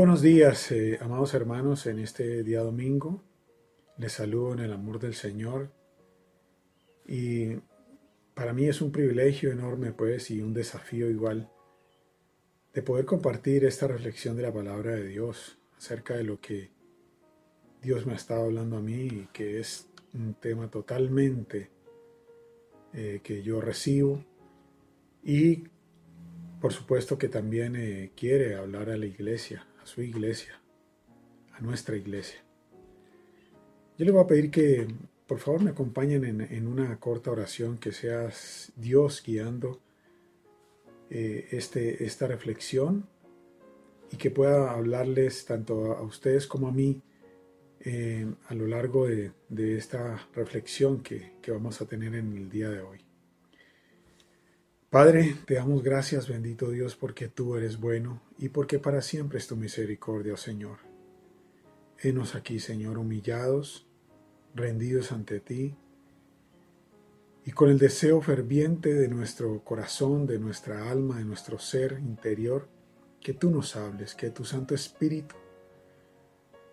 Buenos días, eh, amados hermanos, en este día domingo. Les saludo en el amor del Señor. Y para mí es un privilegio enorme, pues, y un desafío igual de poder compartir esta reflexión de la palabra de Dios acerca de lo que Dios me ha estado hablando a mí y que es un tema totalmente eh, que yo recibo y por supuesto que también eh, quiere hablar a la iglesia su iglesia, a nuestra iglesia. Yo le voy a pedir que por favor me acompañen en, una corta oración, que sea Dios guiando eh, este, esta reflexión y que pueda hablarles tanto a ustedes como a mí eh, a lo largo de, esta reflexión que vamos a tener en el día de hoy. Padre, te damos gracias, bendito Dios, porque tú eres bueno y porque para siempre es tu misericordia, Señor. Henos aquí, Señor, humillados, rendidos ante ti, y con el deseo ferviente de nuestro corazón, de nuestra alma, de nuestro ser interior, que tú nos hables, que tu Santo Espíritu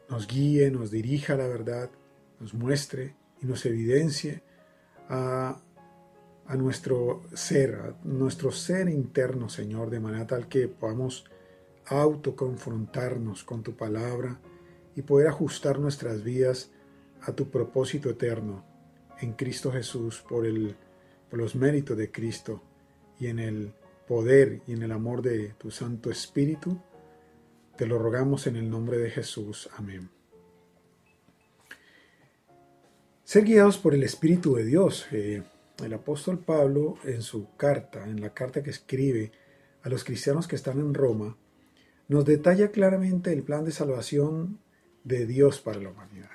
nos guíe, nos dirija a la verdad, nos muestre y nos evidencie a a nuestro ser, a nuestro ser interno, Señor, de manera tal que podamos autoconfrontarnos con tu palabra y poder ajustar nuestras vidas a tu propósito eterno en Cristo Jesús por, el, por los méritos de Cristo y en el poder y en el amor de tu Santo Espíritu. Te lo rogamos en el nombre de Jesús. Amén. Ser guiados por el Espíritu de Dios. Eh, el apóstol Pablo en su carta, en la carta que escribe a los cristianos que están en Roma, nos detalla claramente el plan de salvación de Dios para la humanidad.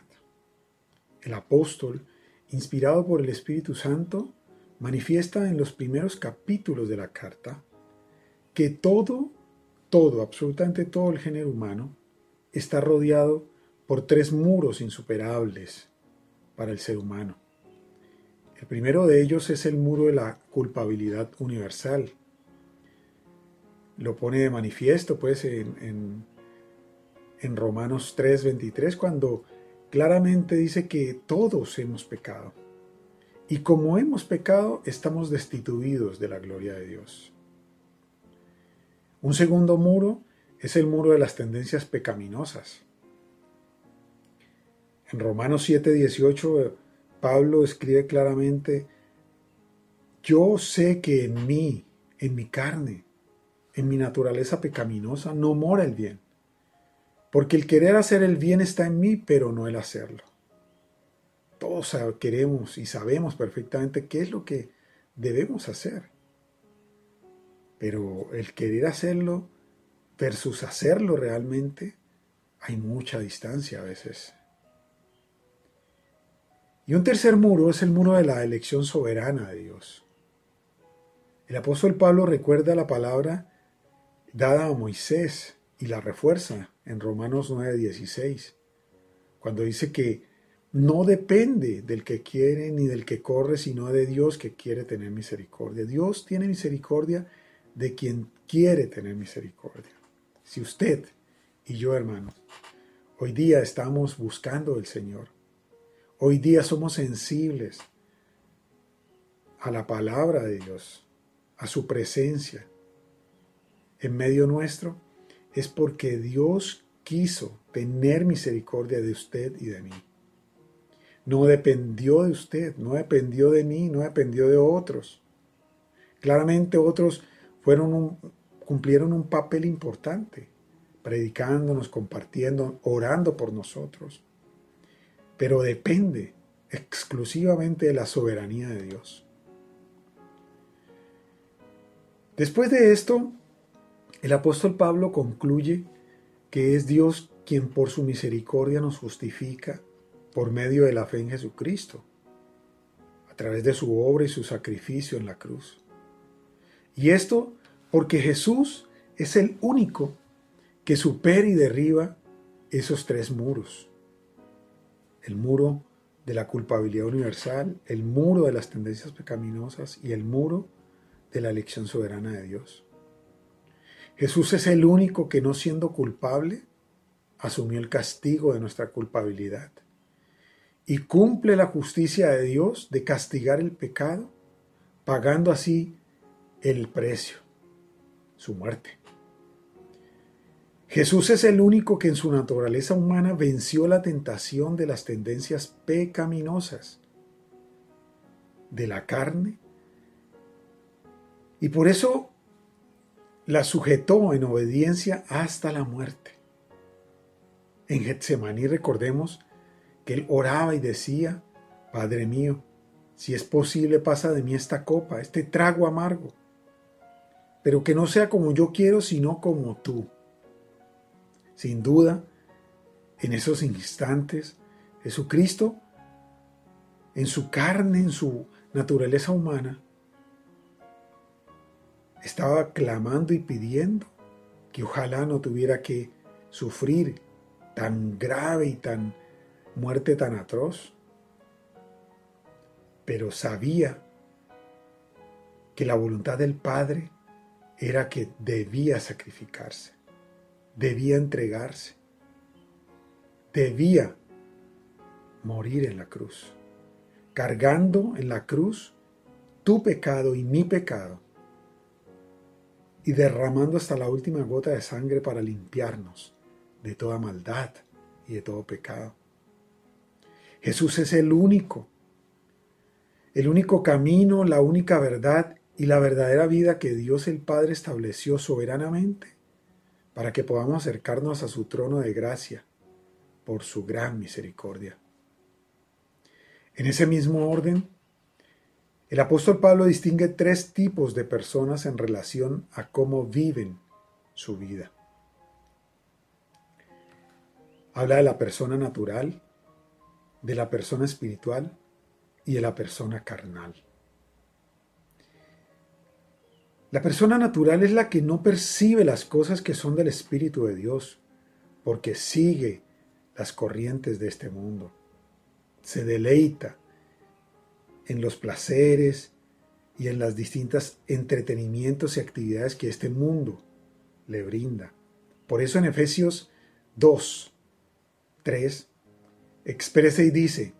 El apóstol, inspirado por el Espíritu Santo, manifiesta en los primeros capítulos de la carta que todo, todo, absolutamente todo el género humano está rodeado por tres muros insuperables para el ser humano. El primero de ellos es el muro de la culpabilidad universal. Lo pone de manifiesto pues en, en, Romanos 3:23 cuando claramente dice que todos hemos pecado. Y como hemos pecado, estamos destituidos de la gloria de Dios. Un segundo muro es el muro de las tendencias pecaminosas. En Romanos 7:18 Pablo escribe claramente, yo sé que en mí, en mi carne, en mi naturaleza pecaminosa, no mora el bien. Porque el querer hacer el bien está en mí, pero no el hacerlo. Todos queremos y sabemos perfectamente qué es lo que debemos hacer. Pero el querer hacerlo versus hacerlo realmente, hay mucha distancia a veces. Y un tercer muro es el muro de la elección soberana de Dios. El apóstol Pablo recuerda la palabra dada a Moisés y la refuerza en Romanos 9:16, cuando dice que no depende del que quiere ni del que corre, sino de Dios que quiere tener misericordia. Dios tiene misericordia de quien quiere tener misericordia. Si usted y yo, hermanos, hoy día estamos buscando el Señor, Hoy día somos sensibles a la palabra de Dios, a su presencia en medio nuestro, es porque Dios quiso tener misericordia de usted y de mí. No dependió de usted, no dependió de mí, no dependió de otros. Claramente otros cumplieron un papel importante, predicándonos, compartiendo, orando por nosotros pero depende exclusivamente de la soberanía de Dios. Después de esto, el apóstol Pablo concluye que es Dios quien por su misericordia nos justifica por medio de la fe en Jesucristo, a través de su obra y su sacrificio en la cruz. Y esto porque Jesús es el único que supera y derriba esos tres muros el muro de la culpabilidad universal, el muro de las tendencias pecaminosas y el muro de la elección soberana de Dios. Jesús es el único que no siendo culpable, asumió el castigo de nuestra culpabilidad y cumple la justicia de Dios de castigar el pecado, pagando así el precio, su muerte. Jesús es el único que en su naturaleza humana venció la tentación de las tendencias pecaminosas de la carne y por eso la sujetó en obediencia hasta la muerte. En Getsemaní recordemos que él oraba y decía, Padre mío, si es posible pasa de mí esta copa, este trago amargo, pero que no sea como yo quiero, sino como tú. Sin duda, en esos instantes, Jesucristo, en su carne, en su naturaleza humana, estaba clamando y pidiendo que ojalá no tuviera que sufrir tan grave y tan muerte tan atroz. Pero sabía que la voluntad del Padre era que debía sacrificarse, debía entregarse, debía morir en la cruz, cargando en la cruz tu pecado y mi pecado. Y derramando hasta la última gota de sangre para limpiarnos de toda maldad y de todo pecado. Jesús es el único, el único camino, la única verdad y la verdadera vida que Dios el Padre estableció soberanamente para que podamos acercarnos a su trono de gracia por su gran misericordia. En ese mismo orden, el apóstol Pablo distingue tres tipos de personas en relación a cómo viven su vida. Habla de la persona natural, de la persona espiritual y de la persona carnal. La persona natural es la que no percibe las cosas que son del Espíritu de Dios, porque sigue las corrientes de este mundo. Se deleita en los placeres y en las distintas entretenimientos y actividades que este mundo le brinda. Por eso en Efesios 2, 3, expresa y dice,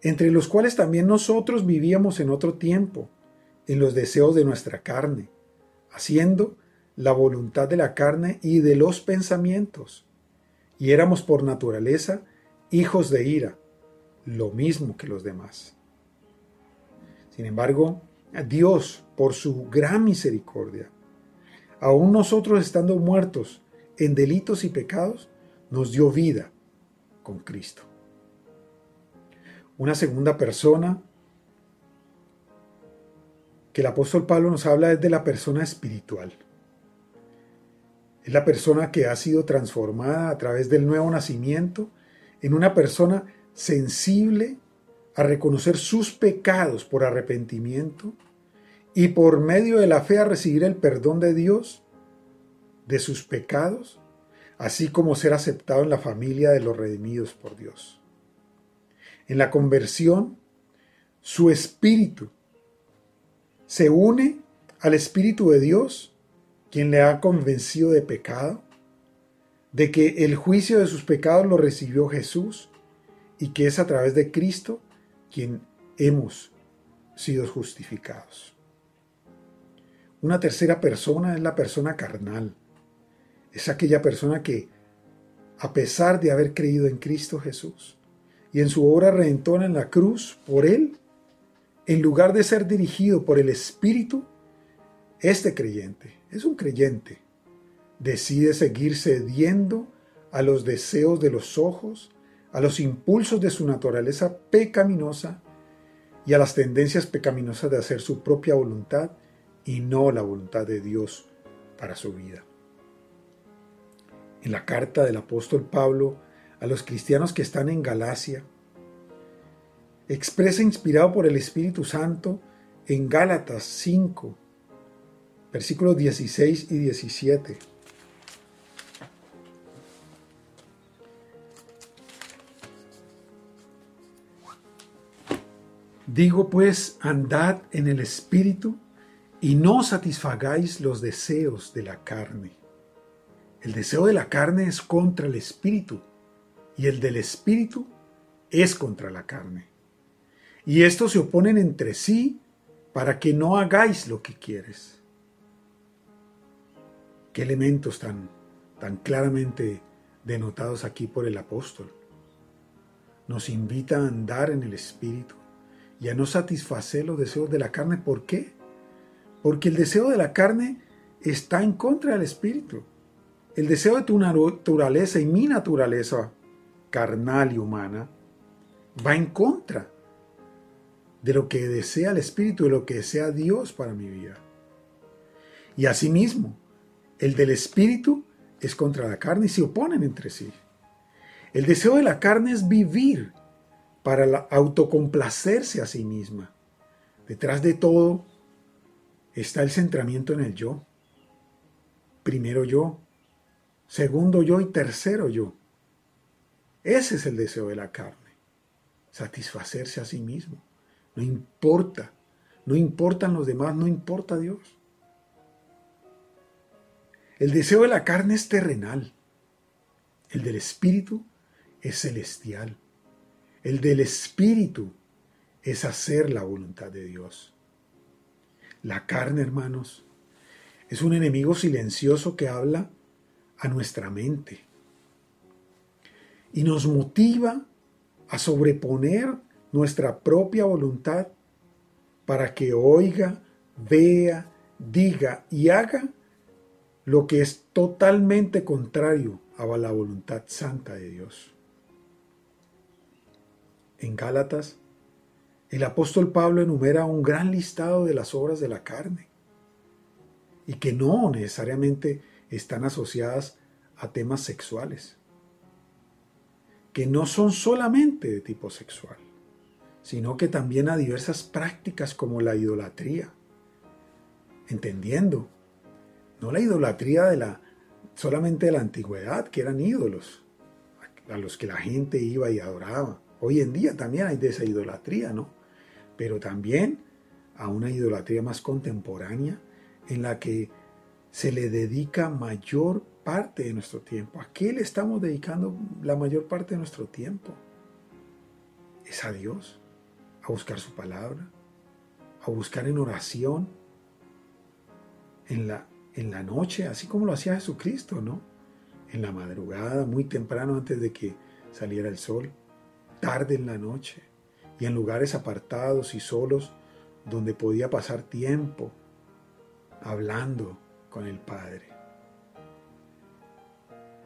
entre los cuales también nosotros vivíamos en otro tiempo, en los deseos de nuestra carne, haciendo la voluntad de la carne y de los pensamientos, y éramos por naturaleza hijos de ira, lo mismo que los demás. Sin embargo, Dios, por su gran misericordia, aún nosotros estando muertos en delitos y pecados, nos dio vida con Cristo. Una segunda persona que el apóstol Pablo nos habla es de la persona espiritual. Es la persona que ha sido transformada a través del nuevo nacimiento en una persona sensible a reconocer sus pecados por arrepentimiento y por medio de la fe a recibir el perdón de Dios de sus pecados, así como ser aceptado en la familia de los redimidos por Dios. En la conversión, su espíritu se une al Espíritu de Dios, quien le ha convencido de pecado, de que el juicio de sus pecados lo recibió Jesús y que es a través de Cristo quien hemos sido justificados. Una tercera persona es la persona carnal. Es aquella persona que, a pesar de haber creído en Cristo Jesús y en su obra redentora en la cruz por Él, en lugar de ser dirigido por el Espíritu, este creyente, es un creyente, decide seguir cediendo a los deseos de los ojos, a los impulsos de su naturaleza pecaminosa y a las tendencias pecaminosas de hacer su propia voluntad y no la voluntad de Dios para su vida. En la carta del apóstol Pablo a los cristianos que están en Galacia, expresa inspirado por el Espíritu Santo en Gálatas 5, versículos 16 y 17. Digo pues, andad en el Espíritu y no satisfagáis los deseos de la carne, El deseo de la carne es contra el espíritu y el del espíritu es contra la carne. Y estos se oponen entre sí para que no hagáis lo que quieres. Qué elementos tan, tan claramente denotados aquí por el apóstol. Nos invita a andar en el espíritu y a no satisfacer los deseos de la carne. ¿Por qué? Porque el deseo de la carne está en contra del espíritu. El deseo de tu naturaleza y mi naturaleza carnal y humana va en contra de lo que desea el Espíritu, de lo que desea Dios para mi vida. Y asimismo, el del Espíritu es contra la carne y se oponen entre sí. El deseo de la carne es vivir para autocomplacerse a sí misma. Detrás de todo está el centramiento en el yo. Primero yo, segundo yo y tercero yo. Ese es el deseo de la carne, satisfacerse a sí mismo. No importa, no importan los demás, no importa Dios. El deseo de la carne es terrenal, el del espíritu es celestial. El del espíritu es hacer la voluntad de Dios. La carne, hermanos, es un enemigo silencioso que habla a nuestra mente y nos motiva a sobreponer nuestra propia voluntad para que oiga, vea, diga y haga lo que es totalmente contrario a la voluntad santa de Dios. En Gálatas, el apóstol Pablo enumera un gran listado de las obras de la carne y que no necesariamente están asociadas a temas sexuales, que no son solamente de tipo sexual sino que también a diversas prácticas como la idolatría. Entendiendo, no la idolatría de la solamente de la antigüedad, que eran ídolos a los que la gente iba y adoraba. Hoy en día también hay de esa idolatría, ¿no? Pero también a una idolatría más contemporánea en la que se le dedica mayor parte de nuestro tiempo. ¿A qué le estamos dedicando la mayor parte de nuestro tiempo? Es a Dios a buscar su palabra, a buscar en oración, en la, en la noche, así como lo hacía Jesucristo, ¿no? En la madrugada, muy temprano antes de que saliera el sol, tarde en la noche, y en lugares apartados y solos donde podía pasar tiempo hablando con el Padre.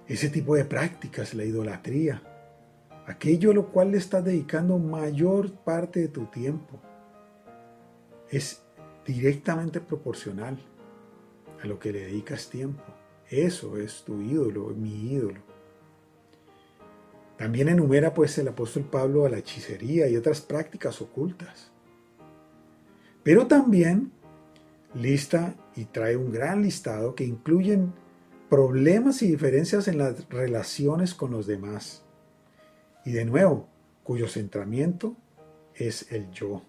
Ese tipo de prácticas, la idolatría, aquello a lo cual le estás dedicando mayor parte de tu tiempo. Es directamente proporcional a lo que le dedicas tiempo. Eso es tu ídolo, mi ídolo. También enumera pues el apóstol Pablo a la hechicería y otras prácticas ocultas. Pero también lista y trae un gran listado que incluyen problemas y diferencias en las relaciones con los demás y de nuevo, cuyo centramiento es el yo.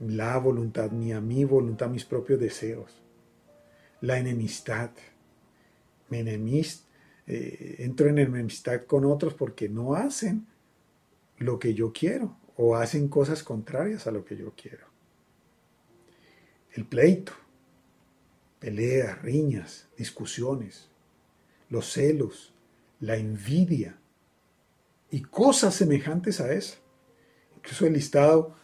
La voluntad mía, mi voluntad, mis propios deseos. La enemistad. Me enemist, eh, entro en enemistad con otros porque no hacen lo que yo quiero o hacen cosas contrarias a lo que yo quiero. El pleito, peleas, riñas, discusiones, los celos, la envidia, y cosas semejantes a eso. Incluso el listado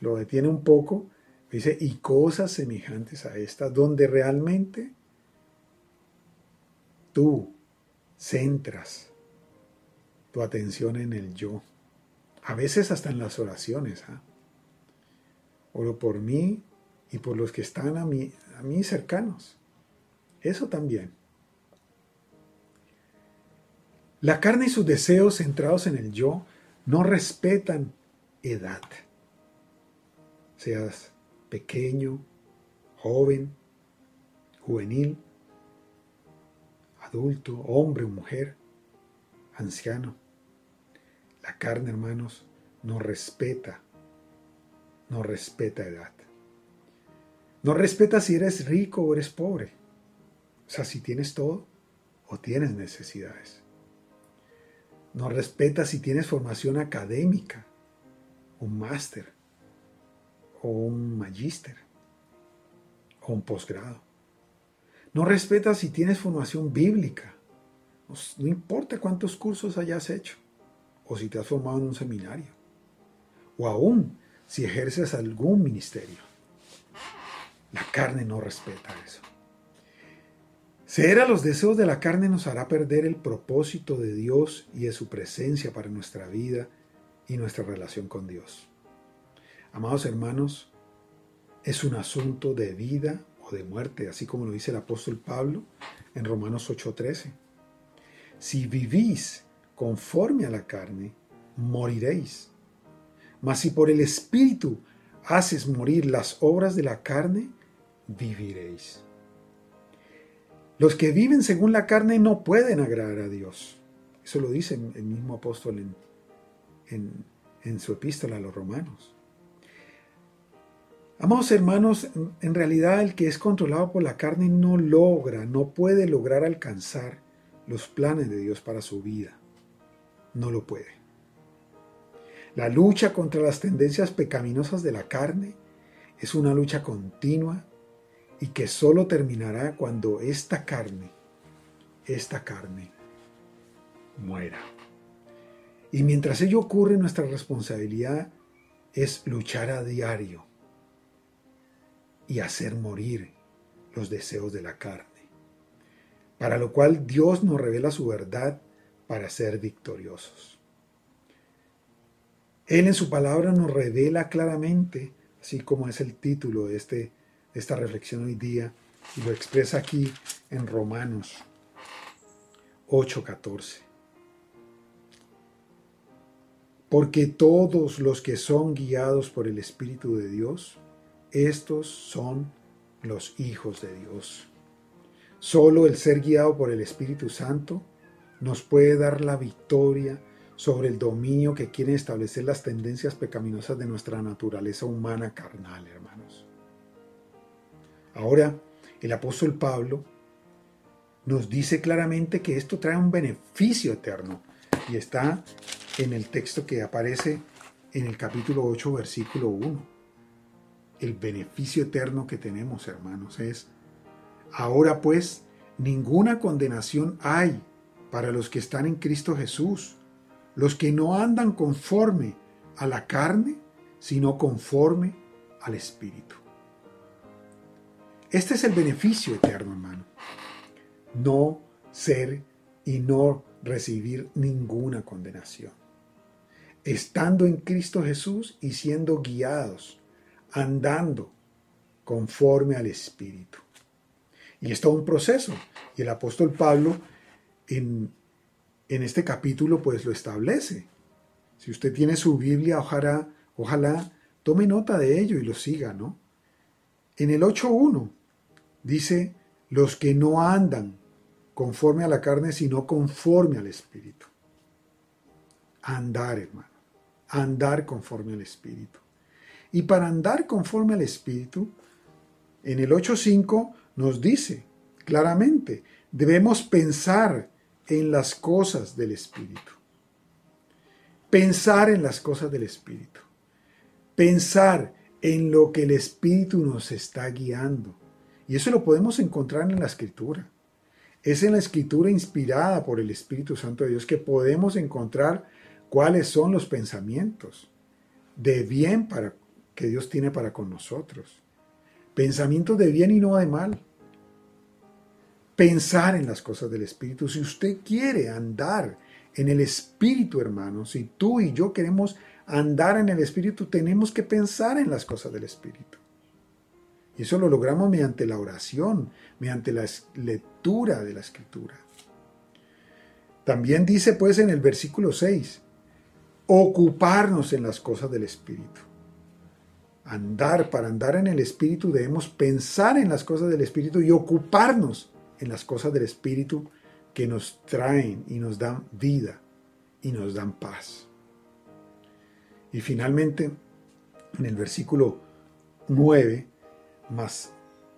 lo detiene un poco, dice, y cosas semejantes a estas, donde realmente tú centras tu atención en el yo. A veces hasta en las oraciones. ¿ah? Oro por mí y por los que están a mí, a mí cercanos. Eso también. La carne y sus deseos centrados en el yo no respetan edad. Seas pequeño, joven, juvenil, adulto, hombre o mujer, anciano. La carne, hermanos, no respeta, no respeta edad. No respeta si eres rico o eres pobre. O sea, si tienes todo o tienes necesidades. No respeta si tienes formación académica, un máster o un magíster o un posgrado. No respeta si tienes formación bíblica. No importa cuántos cursos hayas hecho o si te has formado en un seminario. O aún si ejerces algún ministerio. La carne no respeta eso. Ceder a los deseos de la carne nos hará perder el propósito de Dios y de su presencia para nuestra vida y nuestra relación con Dios. Amados hermanos, es un asunto de vida o de muerte, así como lo dice el apóstol Pablo en Romanos 8:13. Si vivís conforme a la carne, moriréis. Mas si por el Espíritu haces morir las obras de la carne, viviréis. Los que viven según la carne no pueden agradar a Dios. Eso lo dice el mismo apóstol en, su epístola a los romanos. Amados hermanos, en realidad el que es controlado por la carne no logra, no puede lograr alcanzar los planes de Dios para su vida. No lo puede. La lucha contra las tendencias pecaminosas de la carne es una lucha continua y que solo terminará cuando esta carne, esta carne, muera. Y mientras ello ocurre, nuestra responsabilidad es luchar a diario y hacer morir los deseos de la carne, para lo cual Dios nos revela su verdad para ser victoriosos. Él en su palabra nos revela claramente, así como es el título de este esta reflexión hoy día lo expresa aquí en Romanos 8:14. Porque todos los que son guiados por el Espíritu de Dios, estos son los hijos de Dios. Solo el ser guiado por el Espíritu Santo nos puede dar la victoria sobre el dominio que quieren establecer las tendencias pecaminosas de nuestra naturaleza humana carnal, hermanos. Ahora, el apóstol Pablo nos dice claramente que esto trae un beneficio eterno y está en el texto que aparece en el capítulo 8, versículo 1. El beneficio eterno que tenemos, hermanos, es, ahora pues, ninguna condenación hay para los que están en Cristo Jesús, los que no andan conforme a la carne, sino conforme al Espíritu. Este es el beneficio eterno, hermano. No ser y no recibir ninguna condenación. Estando en Cristo Jesús y siendo guiados, andando conforme al Espíritu. Y es todo un proceso. Y el apóstol Pablo en, en este capítulo pues lo establece. Si usted tiene su Biblia, ojalá, ojalá tome nota de ello y lo siga, ¿no? En el 8.1 Dice, los que no andan conforme a la carne, sino conforme al Espíritu. Andar, hermano. Andar conforme al Espíritu. Y para andar conforme al Espíritu, en el 8.5 nos dice claramente, debemos pensar en las cosas del Espíritu. Pensar en las cosas del Espíritu. Pensar en lo que el Espíritu nos está guiando y eso lo podemos encontrar en la escritura. Es en la escritura inspirada por el Espíritu Santo de Dios que podemos encontrar cuáles son los pensamientos de bien para, que Dios tiene para con nosotros. Pensamientos de bien y no de mal. Pensar en las cosas del Espíritu. Si usted quiere andar en el Espíritu, hermano, si tú y yo queremos andar en el Espíritu, tenemos que pensar en las cosas del Espíritu. Y eso lo logramos mediante la oración, mediante la lectura de la escritura. También dice pues en el versículo 6, ocuparnos en las cosas del Espíritu. Andar, para andar en el Espíritu debemos pensar en las cosas del Espíritu y ocuparnos en las cosas del Espíritu que nos traen y nos dan vida y nos dan paz. Y finalmente, en el versículo 9, mas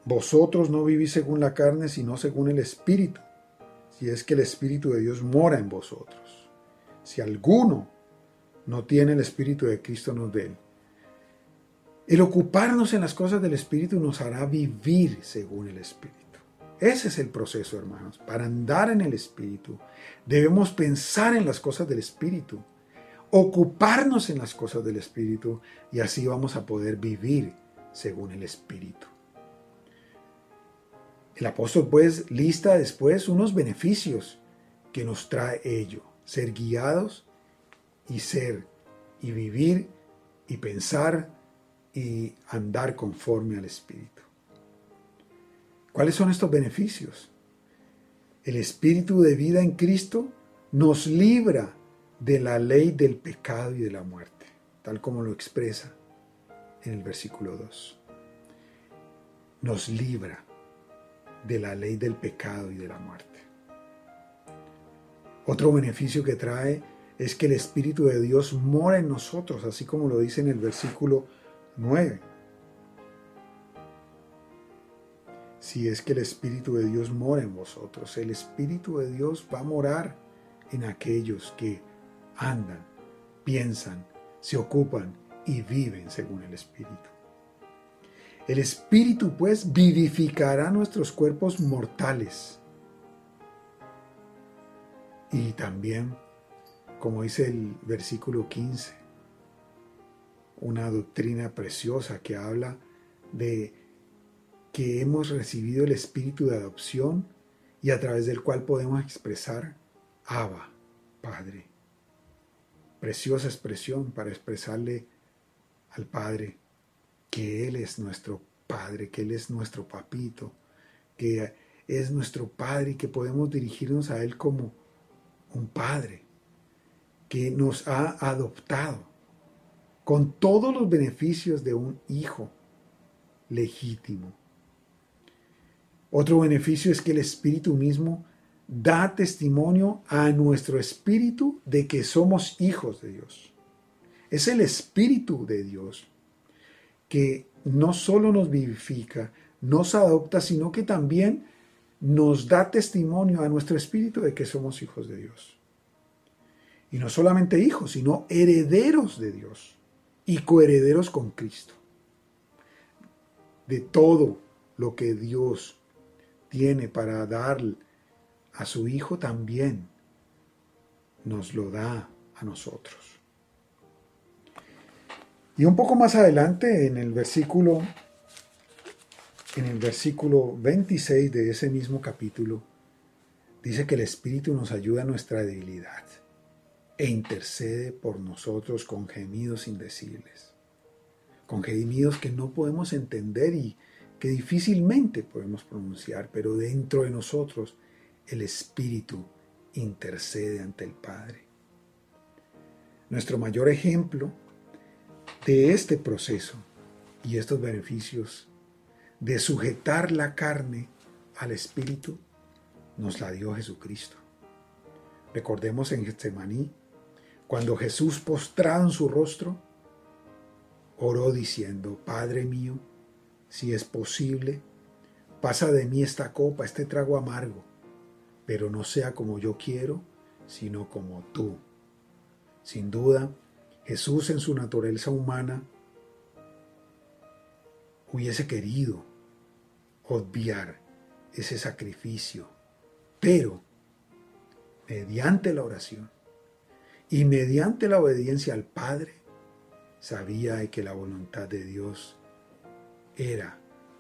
vosotros no vivís según la carne, sino según el Espíritu, si es que el Espíritu de Dios mora en vosotros. Si alguno no tiene el Espíritu de Cristo, no de él. El ocuparnos en las cosas del Espíritu nos hará vivir según el Espíritu. Ese es el proceso, hermanos. Para andar en el Espíritu, debemos pensar en las cosas del Espíritu, ocuparnos en las cosas del Espíritu y así vamos a poder vivir según el Espíritu. El apóstol pues lista después unos beneficios que nos trae ello, ser guiados y ser y vivir y pensar y andar conforme al Espíritu. ¿Cuáles son estos beneficios? El Espíritu de vida en Cristo nos libra de la ley del pecado y de la muerte, tal como lo expresa en el versículo 2. Nos libra de la ley del pecado y de la muerte. Otro beneficio que trae es que el Espíritu de Dios mora en nosotros, así como lo dice en el versículo 9. Si es que el Espíritu de Dios mora en vosotros, el Espíritu de Dios va a morar en aquellos que andan, piensan, se ocupan y viven según el Espíritu. El Espíritu pues vivificará nuestros cuerpos mortales. Y también, como dice el versículo 15, una doctrina preciosa que habla de que hemos recibido el espíritu de adopción y a través del cual podemos expresar Abba, Padre. Preciosa expresión para expresarle al Padre que Él es nuestro Padre, que Él es nuestro papito, que es nuestro Padre y que podemos dirigirnos a Él como un Padre, que nos ha adoptado con todos los beneficios de un hijo legítimo. Otro beneficio es que el Espíritu mismo da testimonio a nuestro espíritu de que somos hijos de Dios. Es el Espíritu de Dios que no solo nos vivifica, nos adopta, sino que también nos da testimonio a nuestro espíritu de que somos hijos de Dios. Y no solamente hijos, sino herederos de Dios y coherederos con Cristo. De todo lo que Dios tiene para dar a su Hijo también nos lo da a nosotros. Y un poco más adelante, en el versículo, en el versículo 26 de ese mismo capítulo, dice que el Espíritu nos ayuda a nuestra debilidad e intercede por nosotros con gemidos indecibles, con gemidos que no podemos entender y que difícilmente podemos pronunciar, pero dentro de nosotros el Espíritu intercede ante el Padre. Nuestro mayor ejemplo de este proceso y estos beneficios de sujetar la carne al Espíritu, nos la dio Jesucristo. Recordemos en Getsemaní, cuando Jesús postrado en su rostro, oró diciendo, Padre mío, si es posible, pasa de mí esta copa, este trago amargo, pero no sea como yo quiero, sino como tú. Sin duda, Jesús en su naturaleza humana hubiese querido obviar ese sacrificio, pero mediante la oración y mediante la obediencia al Padre, sabía que la voluntad de Dios era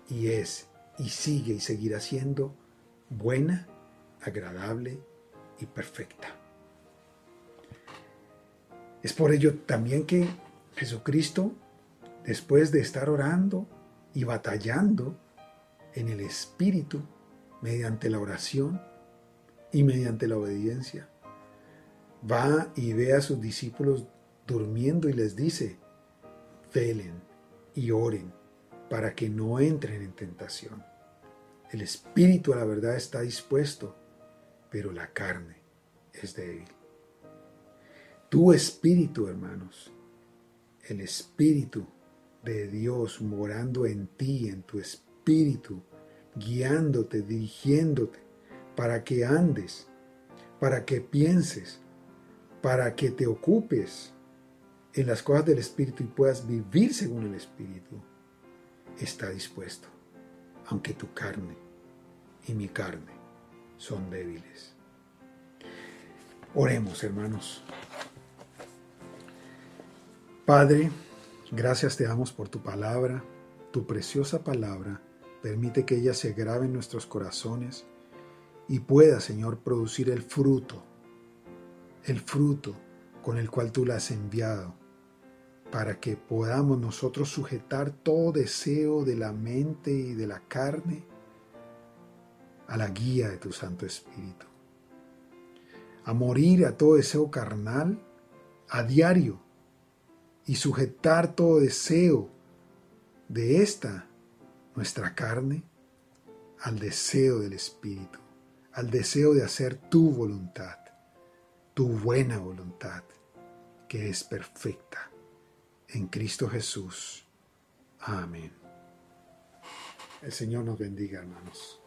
y es y sigue y seguirá siendo buena, agradable y perfecta. Es por ello también que Jesucristo, después de estar orando y batallando en el Espíritu, mediante la oración y mediante la obediencia, va y ve a sus discípulos durmiendo y les dice, velen y oren para que no entren en tentación. El espíritu a la verdad está dispuesto, pero la carne es débil. Tu espíritu, hermanos, el espíritu de Dios morando en ti, en tu espíritu, guiándote, dirigiéndote, para que andes, para que pienses, para que te ocupes en las cosas del Espíritu y puedas vivir según el Espíritu, está dispuesto, aunque tu carne y mi carne son débiles. Oremos, hermanos. Padre, gracias te damos por tu palabra, tu preciosa palabra. Permite que ella se grabe en nuestros corazones y pueda, Señor, producir el fruto, el fruto con el cual tú la has enviado, para que podamos nosotros sujetar todo deseo de la mente y de la carne a la guía de tu Santo Espíritu, a morir a todo deseo carnal a diario y sujetar todo deseo de esta, nuestra carne, al deseo del Espíritu, al deseo de hacer tu voluntad, tu buena voluntad, que es perfecta en Cristo Jesús. Amén. El Señor nos bendiga, hermanos.